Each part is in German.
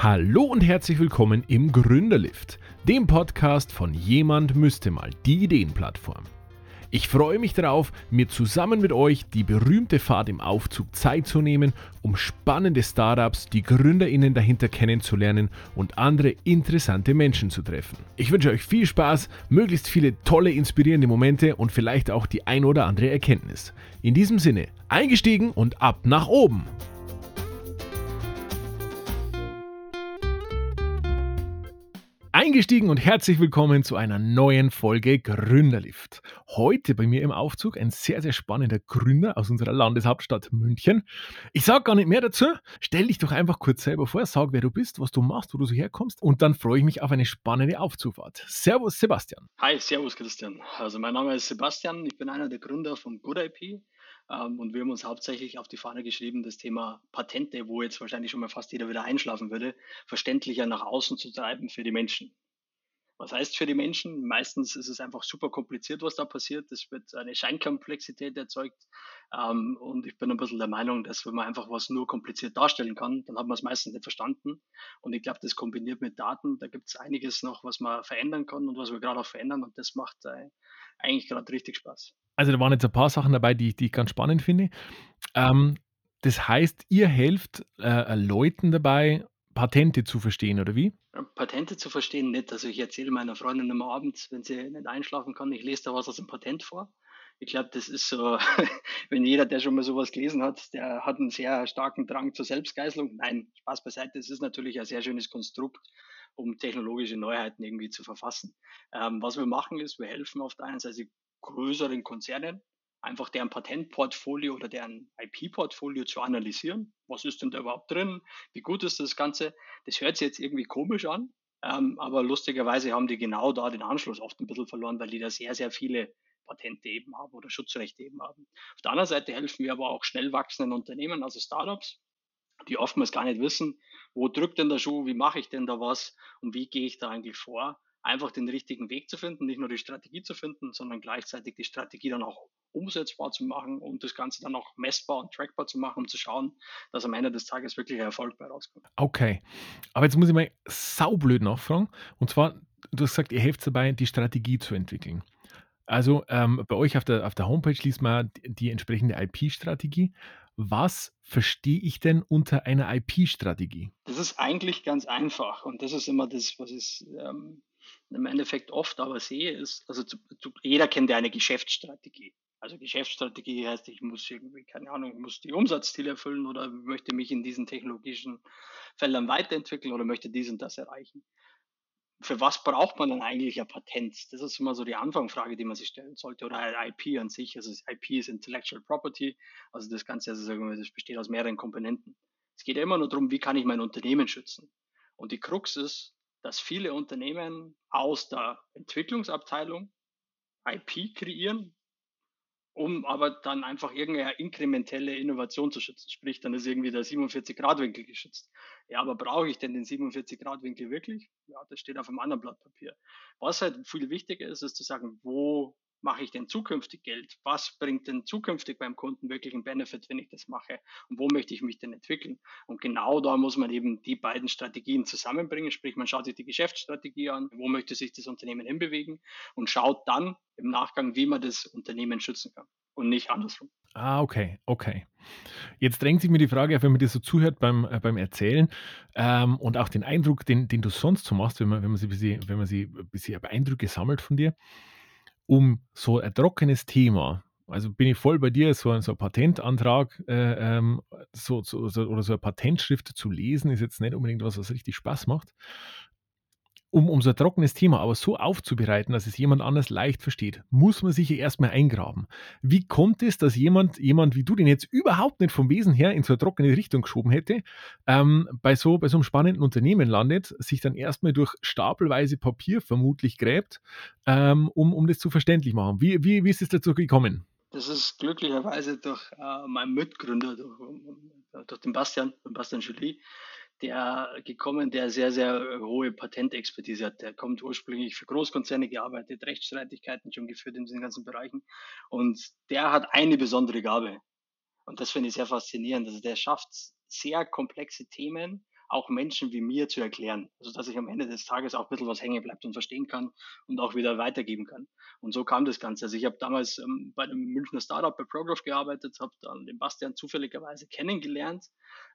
Hallo und herzlich willkommen im Gründerlift, dem Podcast von Jemand müsste mal, die Ideenplattform. Ich freue mich darauf, mir zusammen mit euch die berühmte Fahrt im Aufzug Zeit zu nehmen, um spannende Startups, die Gründerinnen dahinter kennenzulernen und andere interessante Menschen zu treffen. Ich wünsche euch viel Spaß, möglichst viele tolle, inspirierende Momente und vielleicht auch die ein oder andere Erkenntnis. In diesem Sinne, eingestiegen und ab nach oben! Eingestiegen und herzlich willkommen zu einer neuen Folge Gründerlift. Heute bei mir im Aufzug ein sehr, sehr spannender Gründer aus unserer Landeshauptstadt München. Ich sage gar nicht mehr dazu. Stell dich doch einfach kurz selber vor, sag, wer du bist, was du machst, wo du so herkommst und dann freue ich mich auf eine spannende Aufzugfahrt. Servus, Sebastian. Hi, servus, Christian. Also, mein Name ist Sebastian. Ich bin einer der Gründer von GoodIP. Ähm, und wir haben uns hauptsächlich auf die Fahne geschrieben, das Thema Patente, wo jetzt wahrscheinlich schon mal fast jeder wieder einschlafen würde, verständlicher nach außen zu treiben für die Menschen. Was heißt für die Menschen? Meistens ist es einfach super kompliziert, was da passiert. Es wird eine Scheinkomplexität erzeugt. Ähm, und ich bin ein bisschen der Meinung, dass wenn man einfach was nur kompliziert darstellen kann, dann hat man es meistens nicht verstanden. Und ich glaube, das kombiniert mit Daten, da gibt es einiges noch, was man verändern kann und was wir gerade auch verändern. Und das macht äh, eigentlich gerade richtig Spaß. Also da waren jetzt ein paar Sachen dabei, die, die ich ganz spannend finde. Ähm, das heißt, ihr helft äh, Leuten dabei, Patente zu verstehen, oder wie? Patente zu verstehen nicht. Also ich erzähle meiner Freundin am Abend, wenn sie nicht einschlafen kann, ich lese da was aus dem Patent vor. Ich glaube, das ist so, wenn jeder, der schon mal sowas gelesen hat, der hat einen sehr starken Drang zur Selbstgeißelung. Nein, Spaß beiseite, es ist natürlich ein sehr schönes Konstrukt, um technologische Neuheiten irgendwie zu verfassen. Ähm, was wir machen ist, wir helfen auf der einen Seite größeren Konzernen, einfach deren Patentportfolio oder deren IP-Portfolio zu analysieren. Was ist denn da überhaupt drin? Wie gut ist das Ganze? Das hört sich jetzt irgendwie komisch an, ähm, aber lustigerweise haben die genau da den Anschluss oft ein bisschen verloren, weil die da sehr, sehr viele Patente eben haben oder Schutzrechte eben haben. Auf der anderen Seite helfen wir aber auch schnell wachsenden Unternehmen, also Startups, die oftmals gar nicht wissen, wo drückt denn der Schuh, wie mache ich denn da was und wie gehe ich da eigentlich vor einfach den richtigen Weg zu finden, nicht nur die Strategie zu finden, sondern gleichzeitig die Strategie dann auch umsetzbar zu machen und das Ganze dann auch messbar und trackbar zu machen, um zu schauen, dass am Ende des Tages wirklich Erfolg bei rauskommt. Okay, aber jetzt muss ich mal saublöd nachfragen. Und zwar, du hast gesagt, ihr helft dabei, die Strategie zu entwickeln. Also ähm, bei euch auf der, auf der Homepage liest man die, die entsprechende IP-Strategie. Was verstehe ich denn unter einer IP-Strategie? Das ist eigentlich ganz einfach und das ist immer das, was ich ähm, im Endeffekt oft aber sehe, ist, also zu, zu, jeder kennt ja eine Geschäftsstrategie. Also Geschäftsstrategie heißt, ich muss irgendwie, keine Ahnung, muss die Umsatzziele erfüllen oder möchte mich in diesen technologischen Feldern weiterentwickeln oder möchte dies und das erreichen. Für was braucht man dann eigentlich ein Patent? Das ist immer so die Anfangfrage, die man sich stellen sollte. Oder IP an sich. Also IP ist Intellectual Property. Also das Ganze also das besteht aus mehreren Komponenten. Es geht ja immer nur darum, wie kann ich mein Unternehmen schützen. Und die Krux ist, dass viele Unternehmen aus der Entwicklungsabteilung IP kreieren, um aber dann einfach irgendeine inkrementelle Innovation zu schützen. Sprich, dann ist irgendwie der 47-Grad-Winkel geschützt. Ja, aber brauche ich denn den 47-Grad-Winkel wirklich? Ja, das steht auf einem anderen Blatt Papier. Was halt viel wichtiger ist, ist zu sagen, wo mache ich denn zukünftig Geld? Was bringt denn zukünftig beim Kunden wirklich einen Benefit, wenn ich das mache? Und wo möchte ich mich denn entwickeln? Und genau da muss man eben die beiden Strategien zusammenbringen. Sprich, man schaut sich die Geschäftsstrategie an, wo möchte sich das Unternehmen hinbewegen und schaut dann im Nachgang, wie man das Unternehmen schützen kann und nicht andersrum. Ah, okay, okay. Jetzt drängt sich mir die Frage wenn man dir so zuhört beim, äh, beim Erzählen ähm, und auch den Eindruck, den, den du sonst so machst, wenn man, wenn man, sie, wenn man sie ein bisschen Eindrücke sammelt von dir, um so ein trockenes Thema, also bin ich voll bei dir, so ein, so ein Patentantrag äh, ähm, so, so, so, oder so eine Patentschrift zu lesen, ist jetzt nicht unbedingt was, was richtig Spaß macht um, so ein trockenes Thema aber so aufzubereiten, dass es jemand anders leicht versteht, muss man sich ja erstmal eingraben. Wie kommt es, dass jemand, jemand wie du den jetzt überhaupt nicht vom Wesen her in so eine trockene Richtung geschoben hätte, ähm, bei, so, bei so einem spannenden Unternehmen landet, sich dann erstmal durch stapelweise Papier vermutlich gräbt, ähm, um, um das zu verständlich machen? Wie, wie, wie ist es dazu gekommen? Das ist glücklicherweise durch äh, meinen Mitgründer, durch, durch den Bastian, den Bastian Julie, der gekommen, der sehr, sehr hohe Patentexpertise hat. Der kommt ursprünglich für Großkonzerne gearbeitet, Rechtsstreitigkeiten schon geführt in diesen ganzen Bereichen. Und der hat eine besondere Gabe. Und das finde ich sehr faszinierend. Also der schafft sehr komplexe Themen auch Menschen wie mir zu erklären. Also dass ich am Ende des Tages auch ein bisschen was hängen bleibt und verstehen kann und auch wieder weitergeben kann. Und so kam das Ganze. Also ich habe damals ähm, bei einem Münchner Startup bei Prograph gearbeitet, habe dann den Bastian zufälligerweise kennengelernt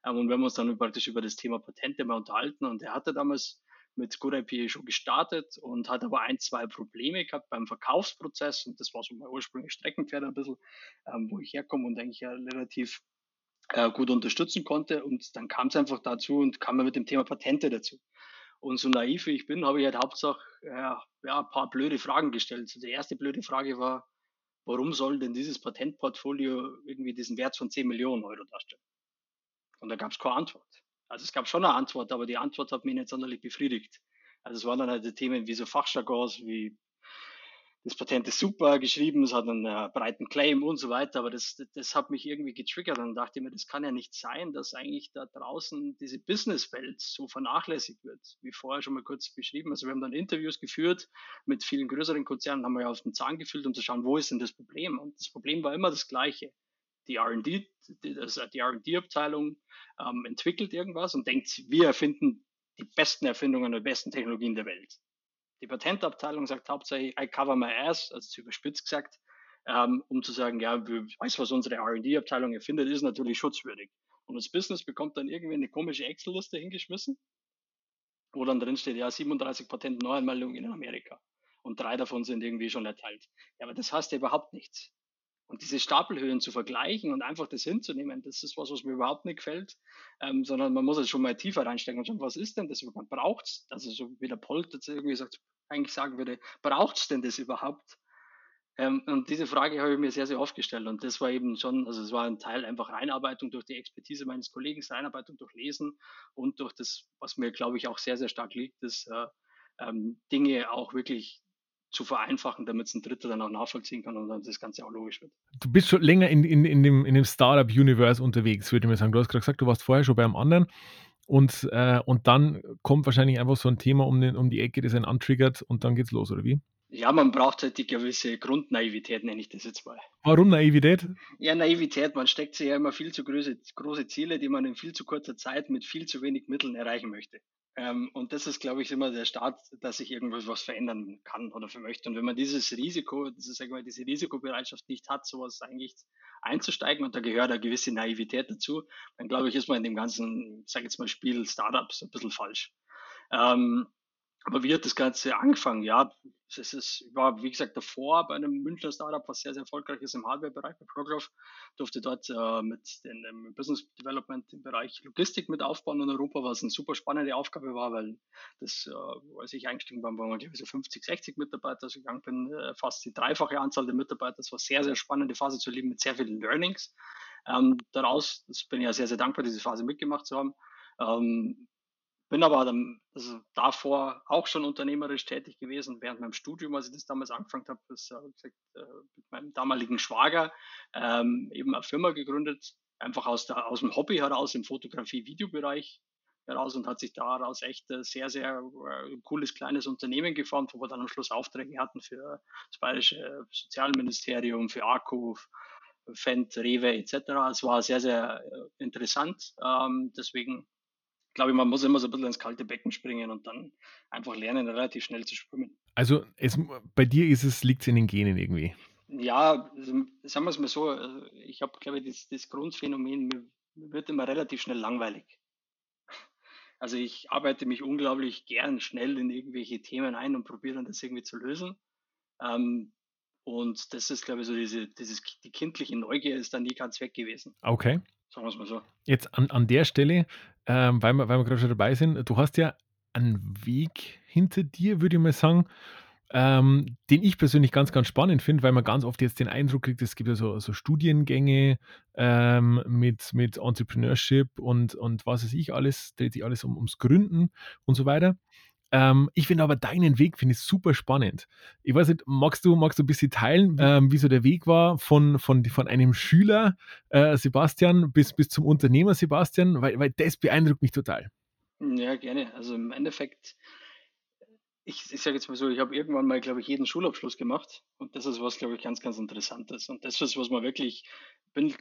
ähm, und wir haben uns dann praktisch über das Thema Patente mal unterhalten und er hatte damals mit Good IP schon gestartet und hat aber ein, zwei Probleme gehabt beim Verkaufsprozess und das war so mein ursprüngliches Streckenpferd ein bisschen, ähm, wo ich herkomme und eigentlich ja relativ äh, gut unterstützen konnte. Und dann kam es einfach dazu und kam mir mit dem Thema Patente dazu. Und so naiv wie ich bin, habe ich halt Hauptsache ja, ja, ein paar blöde Fragen gestellt. Also die erste blöde Frage war, warum soll denn dieses Patentportfolio irgendwie diesen Wert von 10 Millionen Euro darstellen? Und da gab es keine Antwort. Also es gab schon eine Antwort, aber die Antwort hat mich nicht sonderlich befriedigt. Also es waren dann halt die Themen wie so Fachjargons, wie das Patent ist super geschrieben, es hat einen äh, breiten Claim und so weiter, aber das, das hat mich irgendwie getriggert und dachte mir, das kann ja nicht sein, dass eigentlich da draußen diese Businesswelt so vernachlässigt wird, wie vorher schon mal kurz beschrieben. Also wir haben dann Interviews geführt mit vielen größeren Konzernen, haben wir ja auf den Zahn gefüllt, um zu schauen, wo ist denn das Problem? Und das Problem war immer das gleiche. Die R&D, die, die R&D-Abteilung ähm, entwickelt irgendwas und denkt, wir erfinden die besten Erfindungen und besten Technologien der Welt. Die Patentabteilung sagt hauptsächlich, I cover my ass, also zu überspitzt gesagt, ähm, um zu sagen, ja, weiß, was unsere R&D-Abteilung erfindet, ist natürlich schutzwürdig. Und das Business bekommt dann irgendwie eine komische Excel-Liste hingeschmissen, wo dann drin steht, ja, 37 Patentneuanmeldungen in Amerika. Und drei davon sind irgendwie schon erteilt. Ja, aber das heißt ja überhaupt nichts. Und diese Stapelhöhen zu vergleichen und einfach das hinzunehmen, das ist was, was mir überhaupt nicht gefällt, ähm, sondern man muss jetzt schon mal tiefer reinstecken und schauen, was ist denn das überhaupt? Braucht es, also so wie der Polt irgendwie sagt, eigentlich sagen würde, braucht es denn das überhaupt? Ähm, und diese Frage habe ich mir sehr, sehr oft gestellt. Und das war eben schon, also es war ein Teil einfach Einarbeitung durch die Expertise meines Kollegen, Einarbeitung durch Lesen und durch das, was mir, glaube ich, auch sehr, sehr stark liegt, ist, äh, ähm, Dinge auch wirklich zu vereinfachen, damit es ein Dritter dann auch nachvollziehen kann und dann das Ganze auch logisch wird. Du bist schon länger in, in, in dem, in dem Startup-Universe unterwegs, würde ich mal sagen. Du hast gerade gesagt, du warst vorher schon bei einem anderen. Und, äh, und dann kommt wahrscheinlich einfach so ein Thema um, den, um die Ecke, das einen antriggert und dann geht's los, oder wie? Ja, man braucht halt die gewisse Grundnaivität, nenne ich das jetzt mal. Warum Naivität? Ja, Naivität. Man steckt sich ja immer viel zu große, große Ziele, die man in viel zu kurzer Zeit mit viel zu wenig Mitteln erreichen möchte. Ähm, und das ist, glaube ich, immer der Start, dass ich irgendwas was verändern kann oder für möchte. Und wenn man dieses Risiko, das ist, mal, diese Risikobereitschaft nicht hat, sowas eigentlich einzusteigen, und da gehört eine gewisse Naivität dazu, dann glaube ich, ist man in dem ganzen, sage jetzt mal, Spiel Startups ein bisschen falsch. Ähm, aber wie hat das Ganze angefangen? Ja, es ist, war, wie gesagt, davor bei einem Münchner Startup, was sehr, sehr erfolgreich ist im Hardware-Bereich, bei Prograph, durfte dort äh, mit dem Business Development im Bereich Logistik mit aufbauen in Europa, was eine super spannende Aufgabe war, weil das, äh, als ich eingestiegen bin, waren wir ich so 50, 60 Mitarbeiter, also gegangen bin, äh, fast die dreifache Anzahl der Mitarbeiter. Das war sehr, sehr spannende Phase zu leben mit sehr vielen Learnings. Ähm, daraus, das bin ich ja sehr, sehr dankbar, diese Phase mitgemacht zu haben. Ähm, bin aber dann, also davor auch schon unternehmerisch tätig gewesen, während meinem Studium, als ich das damals angefangen habe, ist, äh, gesagt, äh, mit meinem damaligen Schwager ähm, eben eine Firma gegründet, einfach aus, der, aus dem Hobby heraus im Fotografie-Videobereich heraus und hat sich daraus echt ein sehr, sehr äh, cooles kleines Unternehmen geformt, wo wir dann am Schluss Aufträge hatten für das Bayerische Sozialministerium, für AKU, Fendt, Rewe etc. Es war sehr, sehr interessant. Ähm, deswegen glaube ich, man muss immer so ein bisschen ins kalte Becken springen und dann einfach lernen, relativ schnell zu schwimmen. Also es, bei dir ist es, liegt es in den Genen irgendwie? Ja, also, sagen wir es mal so, also, ich habe, glaube ich, das, das Grundphänomen, mir, mir wird immer relativ schnell langweilig. Also ich arbeite mich unglaublich gern schnell in irgendwelche Themen ein und probiere dann das irgendwie zu lösen. Ähm, und das ist, glaube ich, so diese, dieses, die kindliche Neugier ist dann nie ganz weg gewesen. Okay. Sagen wir es mal so. Jetzt an, an der Stelle, ähm, weil, wir, weil wir gerade schon dabei sind, du hast ja einen Weg hinter dir, würde ich mal sagen, ähm, den ich persönlich ganz, ganz spannend finde, weil man ganz oft jetzt den Eindruck kriegt, es gibt ja so, so Studiengänge ähm, mit, mit Entrepreneurship und, und was weiß ich alles, dreht sich alles um, ums Gründen und so weiter. Ähm, ich finde aber deinen Weg finde ich super spannend. Ich weiß nicht, magst du, magst du ein bisschen teilen, ähm, wie so der Weg war von, von, von einem Schüler äh, Sebastian bis, bis zum Unternehmer Sebastian, weil, weil das beeindruckt mich total. Ja, gerne. Also im Endeffekt, ich, ich sage jetzt mal so, ich habe irgendwann mal, glaube ich, jeden Schulabschluss gemacht und das ist was, glaube ich, ganz, ganz Interessantes und das ist, was man wirklich, bin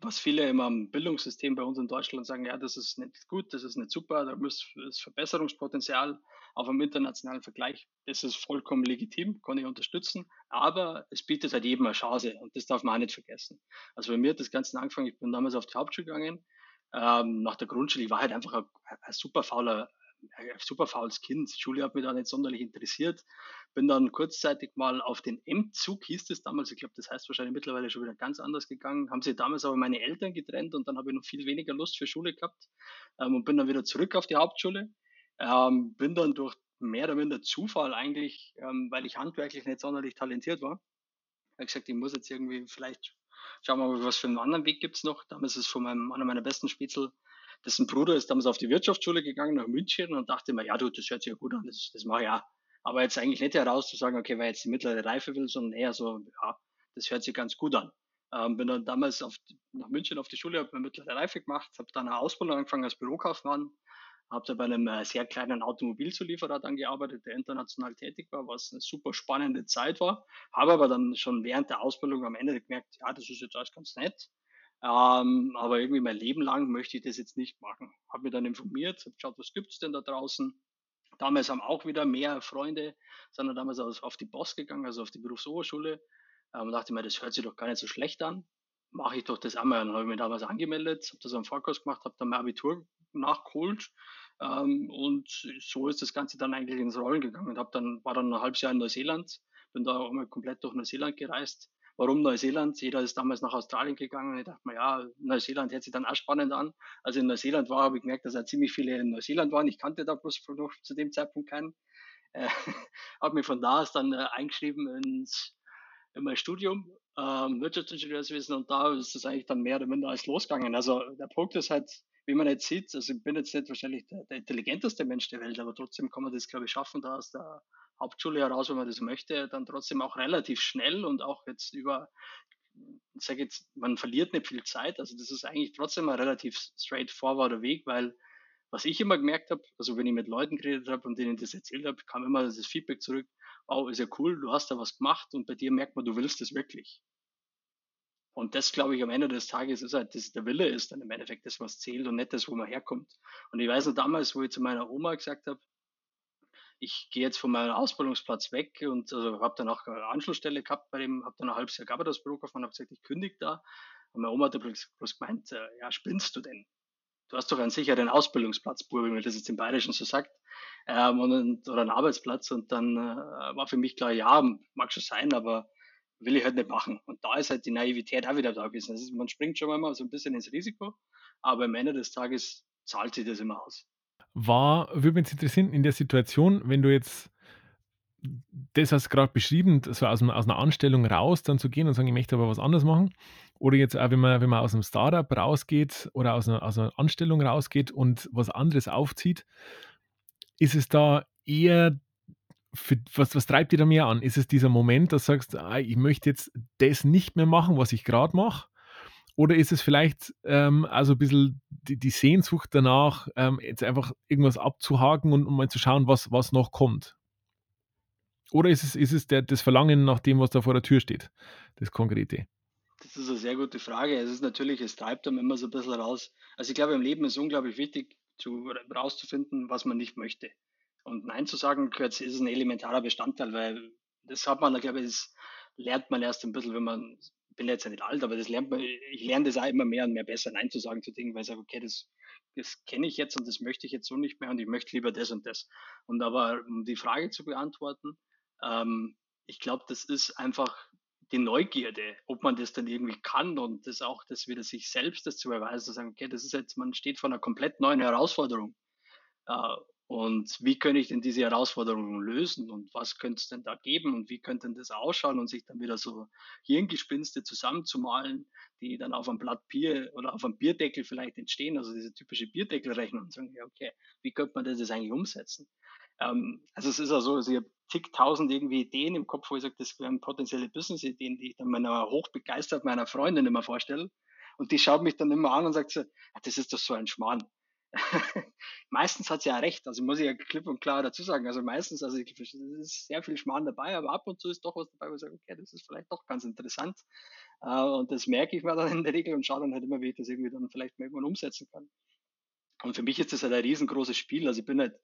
was viele immer am Bildungssystem bei uns in Deutschland sagen, ja, das ist nicht gut, das ist nicht super, da muss das Verbesserungspotenzial auf einem internationalen Vergleich, das ist vollkommen legitim, kann ich unterstützen, aber es bietet halt jedem eine Chance und das darf man auch nicht vergessen. Also bei mir hat das Ganze angefangen, ich bin damals auf die Hauptschule gegangen, ähm, nach der Grundschule, ich war halt einfach ein, ein super fauler super faules Kind. Schule hat mich da nicht sonderlich interessiert. Bin dann kurzzeitig mal auf den M-Zug, hieß es damals. Ich glaube, das heißt wahrscheinlich mittlerweile schon wieder ganz anders gegangen. Haben sich damals aber meine Eltern getrennt und dann habe ich noch viel weniger Lust für Schule gehabt ähm, und bin dann wieder zurück auf die Hauptschule. Ähm, bin dann durch mehr oder minder Zufall eigentlich, ähm, weil ich handwerklich nicht sonderlich talentiert war, habe gesagt, ich muss jetzt irgendwie vielleicht schauen wir mal, was für einen anderen Weg gibt es noch. Damals ist von meinem, einer meiner besten Spätzle dessen Bruder ist damals auf die Wirtschaftsschule gegangen nach München und dachte mir, ja du, das hört sich ja gut an, das, das mache ich auch. Aber jetzt eigentlich nicht heraus zu sagen, okay, weil jetzt die mittlere Reife will, sondern eher so, ja, das hört sich ganz gut an. Ähm, bin dann damals auf, nach München auf die Schule, habe mir mittlere Reife gemacht, habe dann eine Ausbildung angefangen als Bürokaufmann, habe da bei einem äh, sehr kleinen Automobilzulieferer dann gearbeitet, der international tätig war, was eine super spannende Zeit war. Habe aber dann schon während der Ausbildung am Ende gemerkt, ja, das ist jetzt alles ganz nett. Ähm, aber irgendwie mein Leben lang möchte ich das jetzt nicht machen. Habe mich dann informiert, habe geschaut, was gibt es denn da draußen. Damals haben auch wieder mehr Freunde, sind dann damals auf die Boss gegangen, also auf die Berufsoberschule. Ähm, dachte mir, das hört sich doch gar nicht so schlecht an. Mache ich doch das einmal. Dann habe ich mich damals angemeldet, habe das am Vorkurs gemacht, habe dann mein Abitur nachgeholt. Ähm, und so ist das Ganze dann eigentlich ins Rollen gegangen. Und habe dann, war dann ein halbes Jahr in Neuseeland, bin da auch mal komplett durch Neuseeland gereist, Warum Neuseeland? Jeder ist damals nach Australien gegangen und ich dachte mir, ja, Neuseeland hört sich dann auch spannend an. Als ich in Neuseeland war, habe ich gemerkt, dass ja ziemlich viele in Neuseeland waren. Ich kannte da bloß noch zu dem Zeitpunkt keinen. Äh, habe mich von da aus dann äh, eingeschrieben ins, in mein Studium, ähm, Wirtschaftsingenieurswesen und da ist es eigentlich dann mehr oder minder als losgegangen. Also der Punkt ist halt, wie man jetzt sieht, also ich bin jetzt nicht wahrscheinlich der, der intelligenteste Mensch der Welt, aber trotzdem kann man das, glaube ich, schaffen, da aus der Hauptschule heraus, wenn man das möchte, dann trotzdem auch relativ schnell und auch jetzt über, ich sage jetzt, man verliert nicht viel Zeit. Also das ist eigentlich trotzdem ein relativ straightforwarder Weg, weil was ich immer gemerkt habe, also wenn ich mit Leuten geredet habe und denen das erzählt habe, kam immer das Feedback zurück, wow, ist ja cool, du hast da was gemacht und bei dir merkt man, du willst das wirklich. Und das, glaube ich, am Ende des Tages ist halt, dass der Wille ist dann im Endeffekt das, was zählt und nicht das, wo man herkommt. Und ich weiß noch damals, wo ich zu meiner Oma gesagt habe, ich gehe jetzt von meinem Ausbildungsplatz weg und also, habe dann auch eine Anschlussstelle gehabt bei dem, habe dann ein halbes Jahr gearbeitet als Bürokaufmann, habe gesagt, ich kündige da. Und meine Oma hat bloß, bloß gemeint, äh, ja, spinnst du denn? Du hast doch einen sicheren Ausbildungsplatz, Bub, wie man das jetzt im Bayerischen so sagt, ähm, und, oder einen Arbeitsplatz. Und dann äh, war für mich klar, ja, mag schon sein, aber will ich halt nicht machen. Und da ist halt die Naivität auch wieder da gewesen. Also man springt schon mal so ein bisschen ins Risiko, aber am Ende des Tages zahlt sich das immer aus war, würde mich interessieren, in der Situation, wenn du jetzt das hast gerade beschrieben, so aus, aus, einer Anstellung raus dann zu gehen und sagen, ich möchte aber was anderes machen. Oder jetzt auch, wenn man, wenn man aus einem Startup rausgeht oder aus einer, aus einer Anstellung rausgeht und was anderes aufzieht, ist es da eher, für, was, was treibt dir da mehr an? Ist es dieser Moment, dass du sagst, ah, ich möchte jetzt das nicht mehr machen, was ich gerade mache? Oder ist es vielleicht ähm, also ein bisschen die, die Sehnsucht danach, ähm, jetzt einfach irgendwas abzuhaken und um mal zu schauen, was, was noch kommt? Oder ist es, ist es der, das Verlangen nach dem, was da vor der Tür steht, das Konkrete? Das ist eine sehr gute Frage. Es ist natürlich, es treibt einem immer so ein bisschen raus. Also ich glaube, im Leben ist unglaublich wichtig, zu, rauszufinden, was man nicht möchte. Und Nein zu sagen, ist ein elementarer Bestandteil, weil das hat man, glaube ich, das lernt man erst ein bisschen, wenn man bin jetzt ja nicht alt, aber das lernt man, ich lerne das auch immer mehr und mehr besser, Nein zu sagen zu Dingen, weil ich sage, okay, das, das kenne ich jetzt und das möchte ich jetzt so nicht mehr und ich möchte lieber das und das. Und aber, um die Frage zu beantworten, ähm, ich glaube, das ist einfach die Neugierde, ob man das dann irgendwie kann und das auch, das wieder sich selbst das zu beweisen, zu sagen, okay, das ist jetzt, man steht vor einer komplett neuen Herausforderung. Äh, und wie kann ich denn diese Herausforderungen lösen? Und was könnte es denn da geben? Und wie könnte denn das ausschauen? Und sich dann wieder so Hirngespinste zusammenzumalen, die dann auf einem Blatt Bier oder auf einem Bierdeckel vielleicht entstehen, also diese typische Bierdeckelrechnung und sagen, ja, okay, wie könnte man das jetzt eigentlich umsetzen? Ähm, also es ist ja so, also ich habe zigtausend irgendwie Ideen im Kopf, wo ich sage, das wären potenzielle Business-Ideen, die ich dann meiner hochbegeistert meiner Freundin immer vorstelle. Und die schaut mich dann immer an und sagt so, das ist doch so ein Schmarrn meistens hat sie ja recht, also muss ich ja klipp und klar dazu sagen. Also meistens, also es ist sehr viel Schmarrn dabei, aber ab und zu ist doch was dabei, wo ich sage, okay, das ist vielleicht doch ganz interessant. Äh, und das merke ich mir dann in der Regel und schaue dann halt immer, wie ich das irgendwie dann vielleicht mal irgendwann umsetzen kann. Und für mich ist das halt ein riesengroßes Spiel. Also ich bin halt,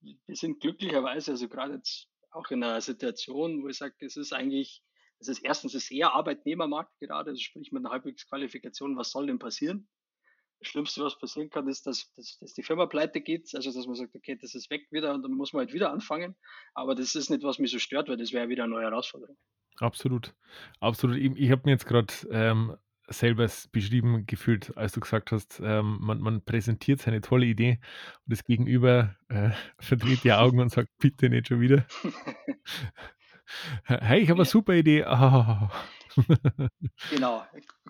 wir sind glücklicherweise, also gerade jetzt auch in einer Situation, wo ich sage, es ist eigentlich, es ist erstens ist eher Arbeitnehmermarkt gerade, also sprich mit einer halbwegs Qualifikation, was soll denn passieren? Das Schlimmste, was passieren kann, ist, dass, dass, dass die Firma pleite geht, also dass man sagt, okay, das ist weg wieder und dann muss man halt wieder anfangen. Aber das ist nicht, was mich so stört, weil das wäre wieder eine neue Herausforderung. Absolut. Absolut. Ich, ich habe mir jetzt gerade ähm, selber beschrieben gefühlt, als du gesagt hast, ähm, man, man, präsentiert seine tolle Idee und das Gegenüber äh, verdreht die Augen und sagt, bitte nicht schon wieder. hey, ich habe eine super Idee. Oh. genau,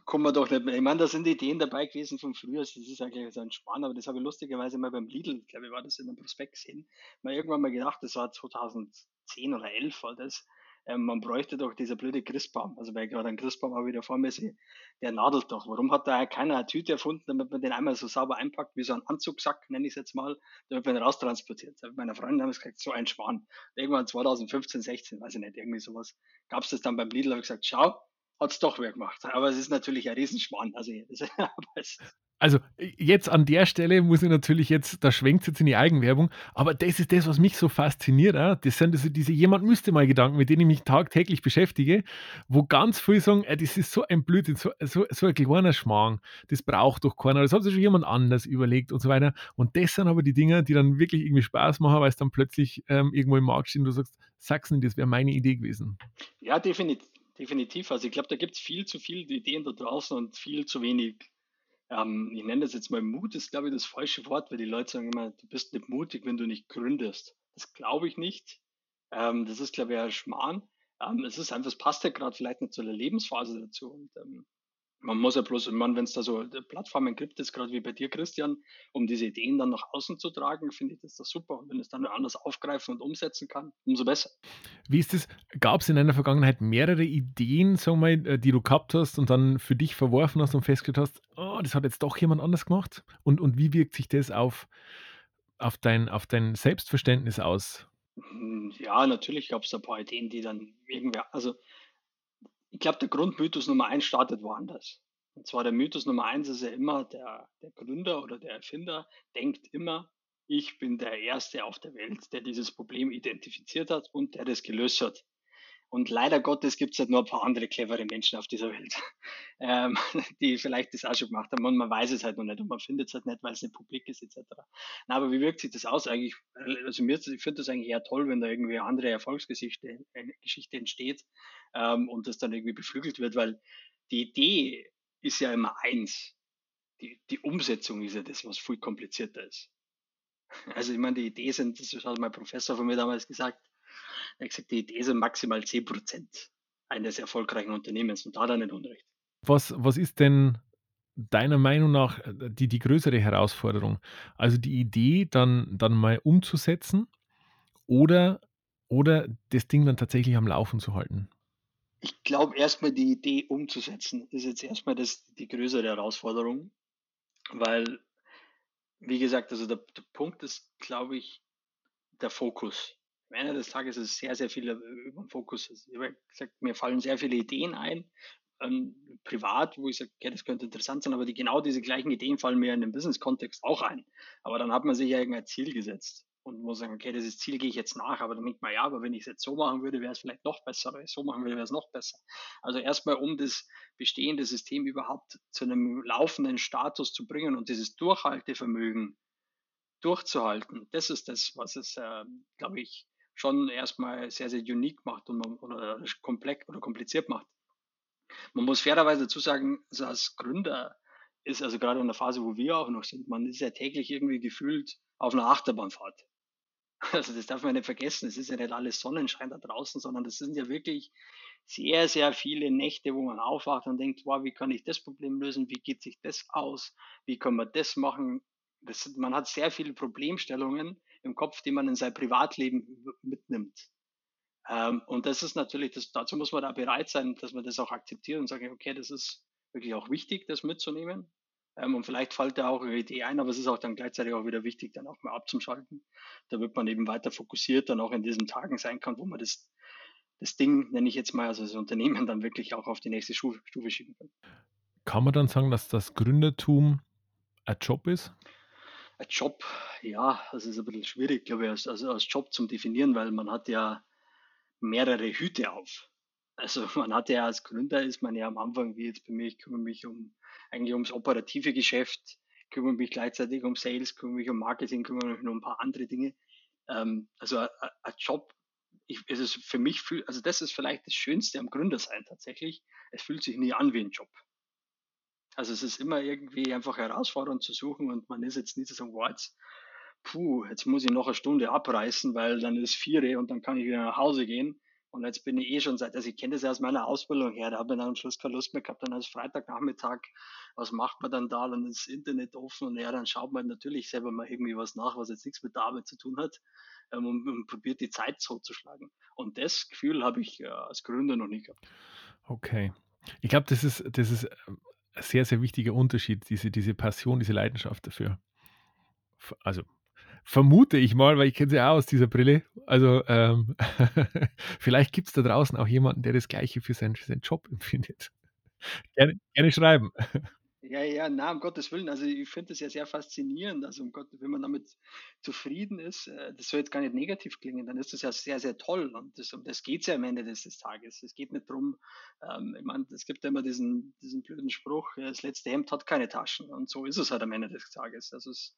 kommen wir doch nicht mehr. Ich meine, da sind Ideen dabei gewesen von früher, das ist eigentlich so ein Spahn, aber das habe ich lustigerweise mal beim Lidl, glaube ich, war das in einem Prospekt gesehen, mal irgendwann mal gedacht, das war 2010 oder 11 war das, ähm, man bräuchte doch dieser blöde Christbaum. Also weil ich gerade einen Christbaum auch wieder vor mir sehe, der nadelt doch. Warum hat da keiner eine Tüte erfunden, damit man den einmal so sauber einpackt, wie so ein Anzugsack, nenne ich es jetzt mal, damit man ihn raustransportiert. Mit meiner Freundin haben wir gesagt, so ein Schwan. Irgendwann 2015, 16, weiß ich nicht, irgendwie sowas, gab es das dann beim Lidl, habe ich gesagt, schau, hat es doch wer gemacht. Aber es ist natürlich ein Riesenschwan. Also, das, also jetzt an der Stelle muss ich natürlich jetzt, da schwenkt es jetzt in die Eigenwerbung, aber das ist das, was mich so fasziniert. Auch. Das sind also diese jemand müsste mal Gedanken, mit denen ich mich tagtäglich beschäftige, wo ganz viele sagen, ey, das ist so ein Blödsinn, so, so, so ein kleiner Schmarrn, das braucht doch keiner, das hat sich schon jemand anders überlegt und so weiter. Und das sind aber die Dinge, die dann wirklich irgendwie Spaß machen, weil es dann plötzlich ähm, irgendwo im Markt steht und du sagst, Sachsen, das wäre meine Idee gewesen. Ja, definitiv. Definitiv. Also ich glaube, da gibt es viel zu viele Ideen da draußen und viel zu wenig ähm, ich nenne das jetzt mal Mut, ist glaube ich das falsche Wort, weil die Leute sagen immer, du bist nicht mutig, wenn du nicht gründest. Das glaube ich nicht. Ähm, das ist glaube ich ein Schmarrn. Ähm, es ist einfach, es passt ja gerade vielleicht nicht zu der Lebensphase dazu. Und ähm, man muss ja bloß, wenn es da so Plattformen gibt, jetzt gerade wie bei dir, Christian, um diese Ideen dann nach außen zu tragen, finde ich das doch super. Und wenn es dann anders aufgreifen und umsetzen kann, umso besser. Wie ist es? Gab es in deiner Vergangenheit mehrere Ideen, sagen wir, äh, die du gehabt hast und dann für dich verworfen hast und festgestellt hast, oh, das hat jetzt doch jemand anders gemacht? Und, und wie wirkt sich das auf, auf, dein, auf dein Selbstverständnis aus? Hm, ja, natürlich gab es ein paar Ideen, die dann irgendwer, also ich glaube, der Grundmythos Nummer eins startet woanders. Und zwar der Mythos Nummer eins ist ja immer, der, der Gründer oder der Erfinder denkt immer, ich bin der Erste auf der Welt, der dieses Problem identifiziert hat und der das gelöst hat. Und leider Gottes gibt es halt nur ein paar andere clevere Menschen auf dieser Welt, ähm, die vielleicht das auch schon gemacht haben und man weiß es halt noch nicht und man findet es halt nicht, weil es nicht publik ist etc. Na, aber wie wirkt sich das aus eigentlich? Also mir, ich das eigentlich eher toll, wenn da irgendwie eine andere Erfolgsgeschichte eine Geschichte entsteht ähm, und das dann irgendwie beflügelt wird, weil die Idee ist ja immer eins. Die, die Umsetzung ist ja das, was viel komplizierter ist. Also ich meine, die Idee sind, das hat mein Professor von mir damals gesagt, gesagt, die Idee sind maximal 10 Prozent eines erfolgreichen Unternehmens und da hat er nicht Unrecht. Was, was ist denn deiner Meinung nach äh, die, die größere Herausforderung? Also die Idee dann, dann mal umzusetzen oder, oder das Ding dann tatsächlich am Laufen zu halten? Ich glaube, erstmal die Idee umzusetzen ist jetzt erstmal das, die größere Herausforderung, weil, wie gesagt, also der, der Punkt ist, glaube ich, der Fokus am Ende des Tages ist es sehr, sehr viel über den Fokus. Ich habe gesagt, mir fallen sehr viele Ideen ein, ähm, privat, wo ich sage, okay, das könnte interessant sein, aber die, genau diese gleichen Ideen fallen mir in dem Business-Kontext auch ein. Aber dann hat man sich ja irgendein Ziel gesetzt und muss sagen, okay, dieses Ziel gehe ich jetzt nach, aber dann denkt man, ja, aber wenn ich es jetzt so machen würde, wäre es vielleicht noch besser, oder so machen würde, wäre es noch besser. Also erstmal, um das bestehende System überhaupt zu einem laufenden Status zu bringen und dieses Durchhaltevermögen durchzuhalten, das ist das, was es, äh, glaube ich, schon erstmal sehr, sehr unique macht und man, oder komplex oder kompliziert macht. Man muss fairerweise dazu sagen, als Gründer ist also gerade in der Phase, wo wir auch noch sind, man ist ja täglich irgendwie gefühlt auf einer Achterbahnfahrt. Also das darf man nicht vergessen. Es ist ja nicht alles Sonnenschein da draußen, sondern das sind ja wirklich sehr, sehr viele Nächte, wo man aufwacht und denkt, wow, wie kann ich das Problem lösen? Wie geht sich das aus? Wie kann man das machen? Das, man hat sehr viele Problemstellungen, im Kopf, die man in sein Privatleben mitnimmt. Ähm, und das ist natürlich, das, dazu muss man da bereit sein, dass man das auch akzeptiert und sagen, okay, das ist wirklich auch wichtig, das mitzunehmen. Ähm, und vielleicht fällt da auch eine Idee ein, aber es ist auch dann gleichzeitig auch wieder wichtig, dann auch mal abzuschalten. Da wird man eben weiter fokussiert dann auch in diesen Tagen sein kann, wo man das, das Ding, nenne ich jetzt mal, also das Unternehmen dann wirklich auch auf die nächste Stufe schieben kann. Kann man dann sagen, dass das Gründertum ein Job ist? Ein Job, ja, das ist ein bisschen schwierig, glaube ich, als, als Job zum definieren, weil man hat ja mehrere Hüte auf. Also man hat ja als Gründer ist man ja am Anfang, wie jetzt bei mir, ich kümmere mich um eigentlich ums operative Geschäft, kümmere mich gleichzeitig um Sales, kümmere mich um Marketing, kümmere mich um ein paar andere Dinge. Ähm, also ein Job, ich, es ist für mich, also das ist vielleicht das Schönste am Gründersein tatsächlich. Es fühlt sich nie an wie ein Job. Also es ist immer irgendwie einfach herausfordernd zu suchen und man ist jetzt nicht zu sagen, wow, jetzt, puh, jetzt muss ich noch eine Stunde abreißen, weil dann ist vier und dann kann ich wieder nach Hause gehen. Und jetzt bin ich eh schon seit, also ich kenne das ja aus meiner Ausbildung her, da habe ich dann am Schluss keine Lust mehr gehabt, dann als Freitagnachmittag, was macht man dann da, dann ist das Internet offen und ja, dann schaut man natürlich selber mal irgendwie was nach, was jetzt nichts mit der Arbeit zu tun hat ähm, und, und, probiert die Zeit so zu schlagen. Und das Gefühl habe ich äh, als Gründer noch nicht gehabt. Okay. Ich glaube, das ist, das ist sehr, sehr wichtiger Unterschied, diese, diese Passion, diese Leidenschaft dafür. Also vermute ich mal, weil ich kenne sie auch aus dieser Brille. Also ähm, vielleicht gibt es da draußen auch jemanden, der das Gleiche für seinen, für seinen Job empfindet. Gerne, gerne schreiben. Ja, ja, na, um Gottes Willen. Also ich finde das ja sehr faszinierend. Also um Gott, wenn man damit zufrieden ist, äh, das soll jetzt gar nicht negativ klingen, dann ist das ja sehr, sehr toll. Und das, um das geht es ja am Ende des, des, Tages. Es geht nicht darum, ähm, ich meine, es gibt ja immer diesen, diesen blöden Spruch, das letzte Hemd hat keine Taschen. Und so ist es halt am Ende des Tages. Also es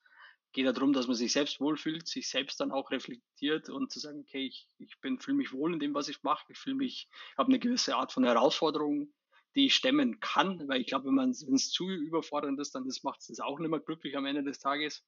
geht ja darum, dass man sich selbst wohlfühlt, sich selbst dann auch reflektiert und zu sagen, okay, ich, ich fühle mich wohl in dem, was ich mache. Ich fühle mich, habe eine gewisse Art von Herausforderung die ich stemmen kann, weil ich glaube, wenn man es zu überfordernd ist, dann macht es das auch nicht mehr glücklich am Ende des Tages.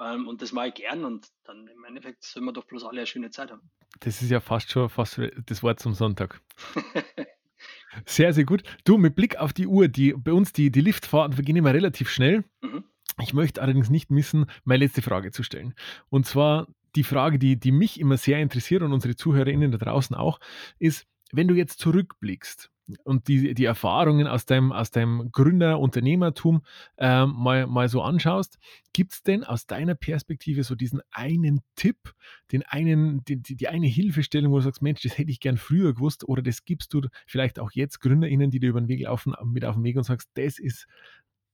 Ähm, und das mache ich gern und dann im Endeffekt sollen wir doch bloß alle eine schöne Zeit haben. Das ist ja fast schon fast das Wort zum Sonntag. sehr, sehr gut. Du, mit Blick auf die Uhr, die bei uns die, die Liftfahrten vergehen immer relativ schnell. Mhm. Ich möchte allerdings nicht missen, meine letzte Frage zu stellen. Und zwar die Frage, die, die mich immer sehr interessiert und unsere ZuhörerInnen da draußen auch, ist, wenn du jetzt zurückblickst und die, die Erfahrungen aus deinem, aus deinem Gründer-Unternehmertum äh, mal, mal so anschaust, gibt es denn aus deiner Perspektive so diesen einen Tipp, den einen, die, die eine Hilfestellung, wo du sagst, Mensch, das hätte ich gern früher gewusst oder das gibst du vielleicht auch jetzt GründerInnen, die dir über den Weg laufen, mit auf den Weg und sagst, das ist,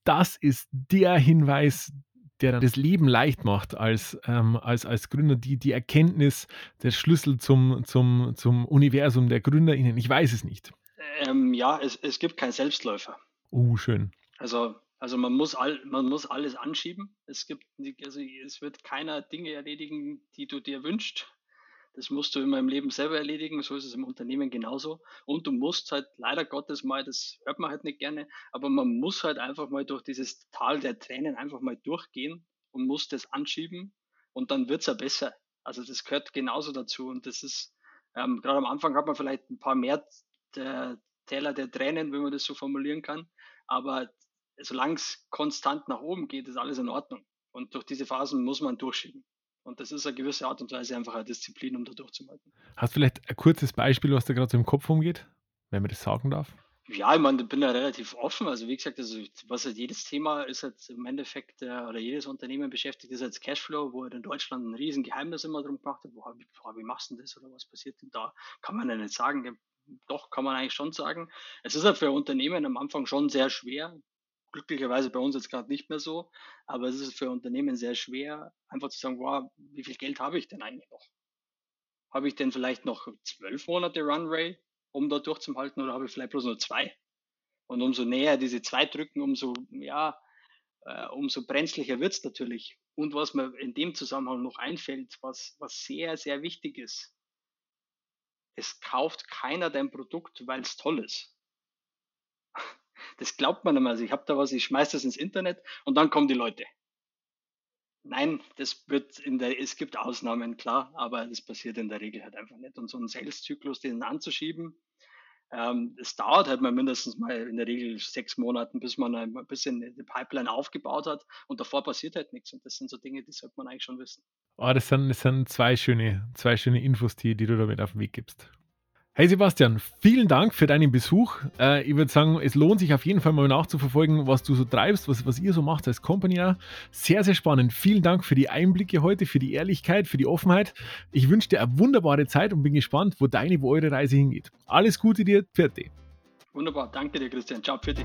das ist der Hinweis, der dann das Leben leicht macht als, ähm, als, als Gründer, die, die Erkenntnis, der Schlüssel zum, zum, zum Universum der GründerInnen? Ich weiß es nicht. Ähm, ja, es, es gibt keinen Selbstläufer. Uh, schön. Also, also man, muss all, man muss alles anschieben. Es, gibt, also es wird keiner Dinge erledigen, die du dir wünschst. Das musst du in meinem Leben selber erledigen, so ist es im Unternehmen genauso. Und du musst halt leider Gottes mal, das hört man halt nicht gerne, aber man muss halt einfach mal durch dieses Tal der Tränen einfach mal durchgehen und muss das anschieben und dann wird es ja besser. Also das gehört genauso dazu und das ist, ähm, gerade am Anfang hat man vielleicht ein paar mehr der Täler der Tränen, wenn man das so formulieren kann, aber solange es konstant nach oben geht, ist alles in Ordnung. Und durch diese Phasen muss man durchschieben. Und das ist eine gewisse Art und Weise einfach eine Disziplin, um da durchzuhalten. Hast du vielleicht ein kurzes Beispiel, was da gerade so im Kopf umgeht, wenn man das sagen darf? Ja, ich meine, ich bin da relativ offen. Also wie gesagt, also was halt jedes Thema ist halt im Endeffekt äh, oder jedes Unternehmen beschäftigt ist als Cashflow, wo halt in Deutschland ein riesen Geheimnis immer drum gemacht hat, boah, wie, boah, wie machst du das oder was passiert denn da? Kann man ja nicht sagen. Doch, kann man eigentlich schon sagen. Es ist halt für Unternehmen am Anfang schon sehr schwer, glücklicherweise bei uns jetzt gerade nicht mehr so, aber es ist für Unternehmen sehr schwer, einfach zu sagen, wow, wie viel Geld habe ich denn eigentlich noch? Habe ich denn vielleicht noch zwölf Monate Runway, um da durchzuhalten, oder habe ich vielleicht bloß nur zwei? Und umso näher diese zwei drücken, umso, ja, äh, umso brenzlicher wird es natürlich. Und was mir in dem Zusammenhang noch einfällt, was, was sehr, sehr wichtig ist, es kauft keiner dein Produkt, weil es toll ist das glaubt man immer. Also ich habe da was, ich schmeiße das ins Internet und dann kommen die Leute. Nein, das wird in der, es gibt Ausnahmen, klar, aber das passiert in der Regel halt einfach nicht. Und so einen Sales-Zyklus, den anzuschieben, ähm, es dauert halt mal mindestens mal in der Regel sechs Monate, bis man ein bisschen die Pipeline aufgebaut hat und davor passiert halt nichts. Und das sind so Dinge, die sollte man eigentlich schon wissen. Oh, das sind, das sind zwei schöne, zwei schöne Infos, die, die du damit auf den Weg gibst. Hey Sebastian, vielen Dank für deinen Besuch. Äh, ich würde sagen, es lohnt sich auf jeden Fall mal nachzuverfolgen, was du so treibst, was, was ihr so macht als Company. Sehr, sehr spannend. Vielen Dank für die Einblicke heute, für die Ehrlichkeit, für die Offenheit. Ich wünsche dir eine wunderbare Zeit und bin gespannt, wo deine, wo eure Reise hingeht. Alles Gute dir, Pferde. Wunderbar, danke dir, Christian. Ciao, Pferde.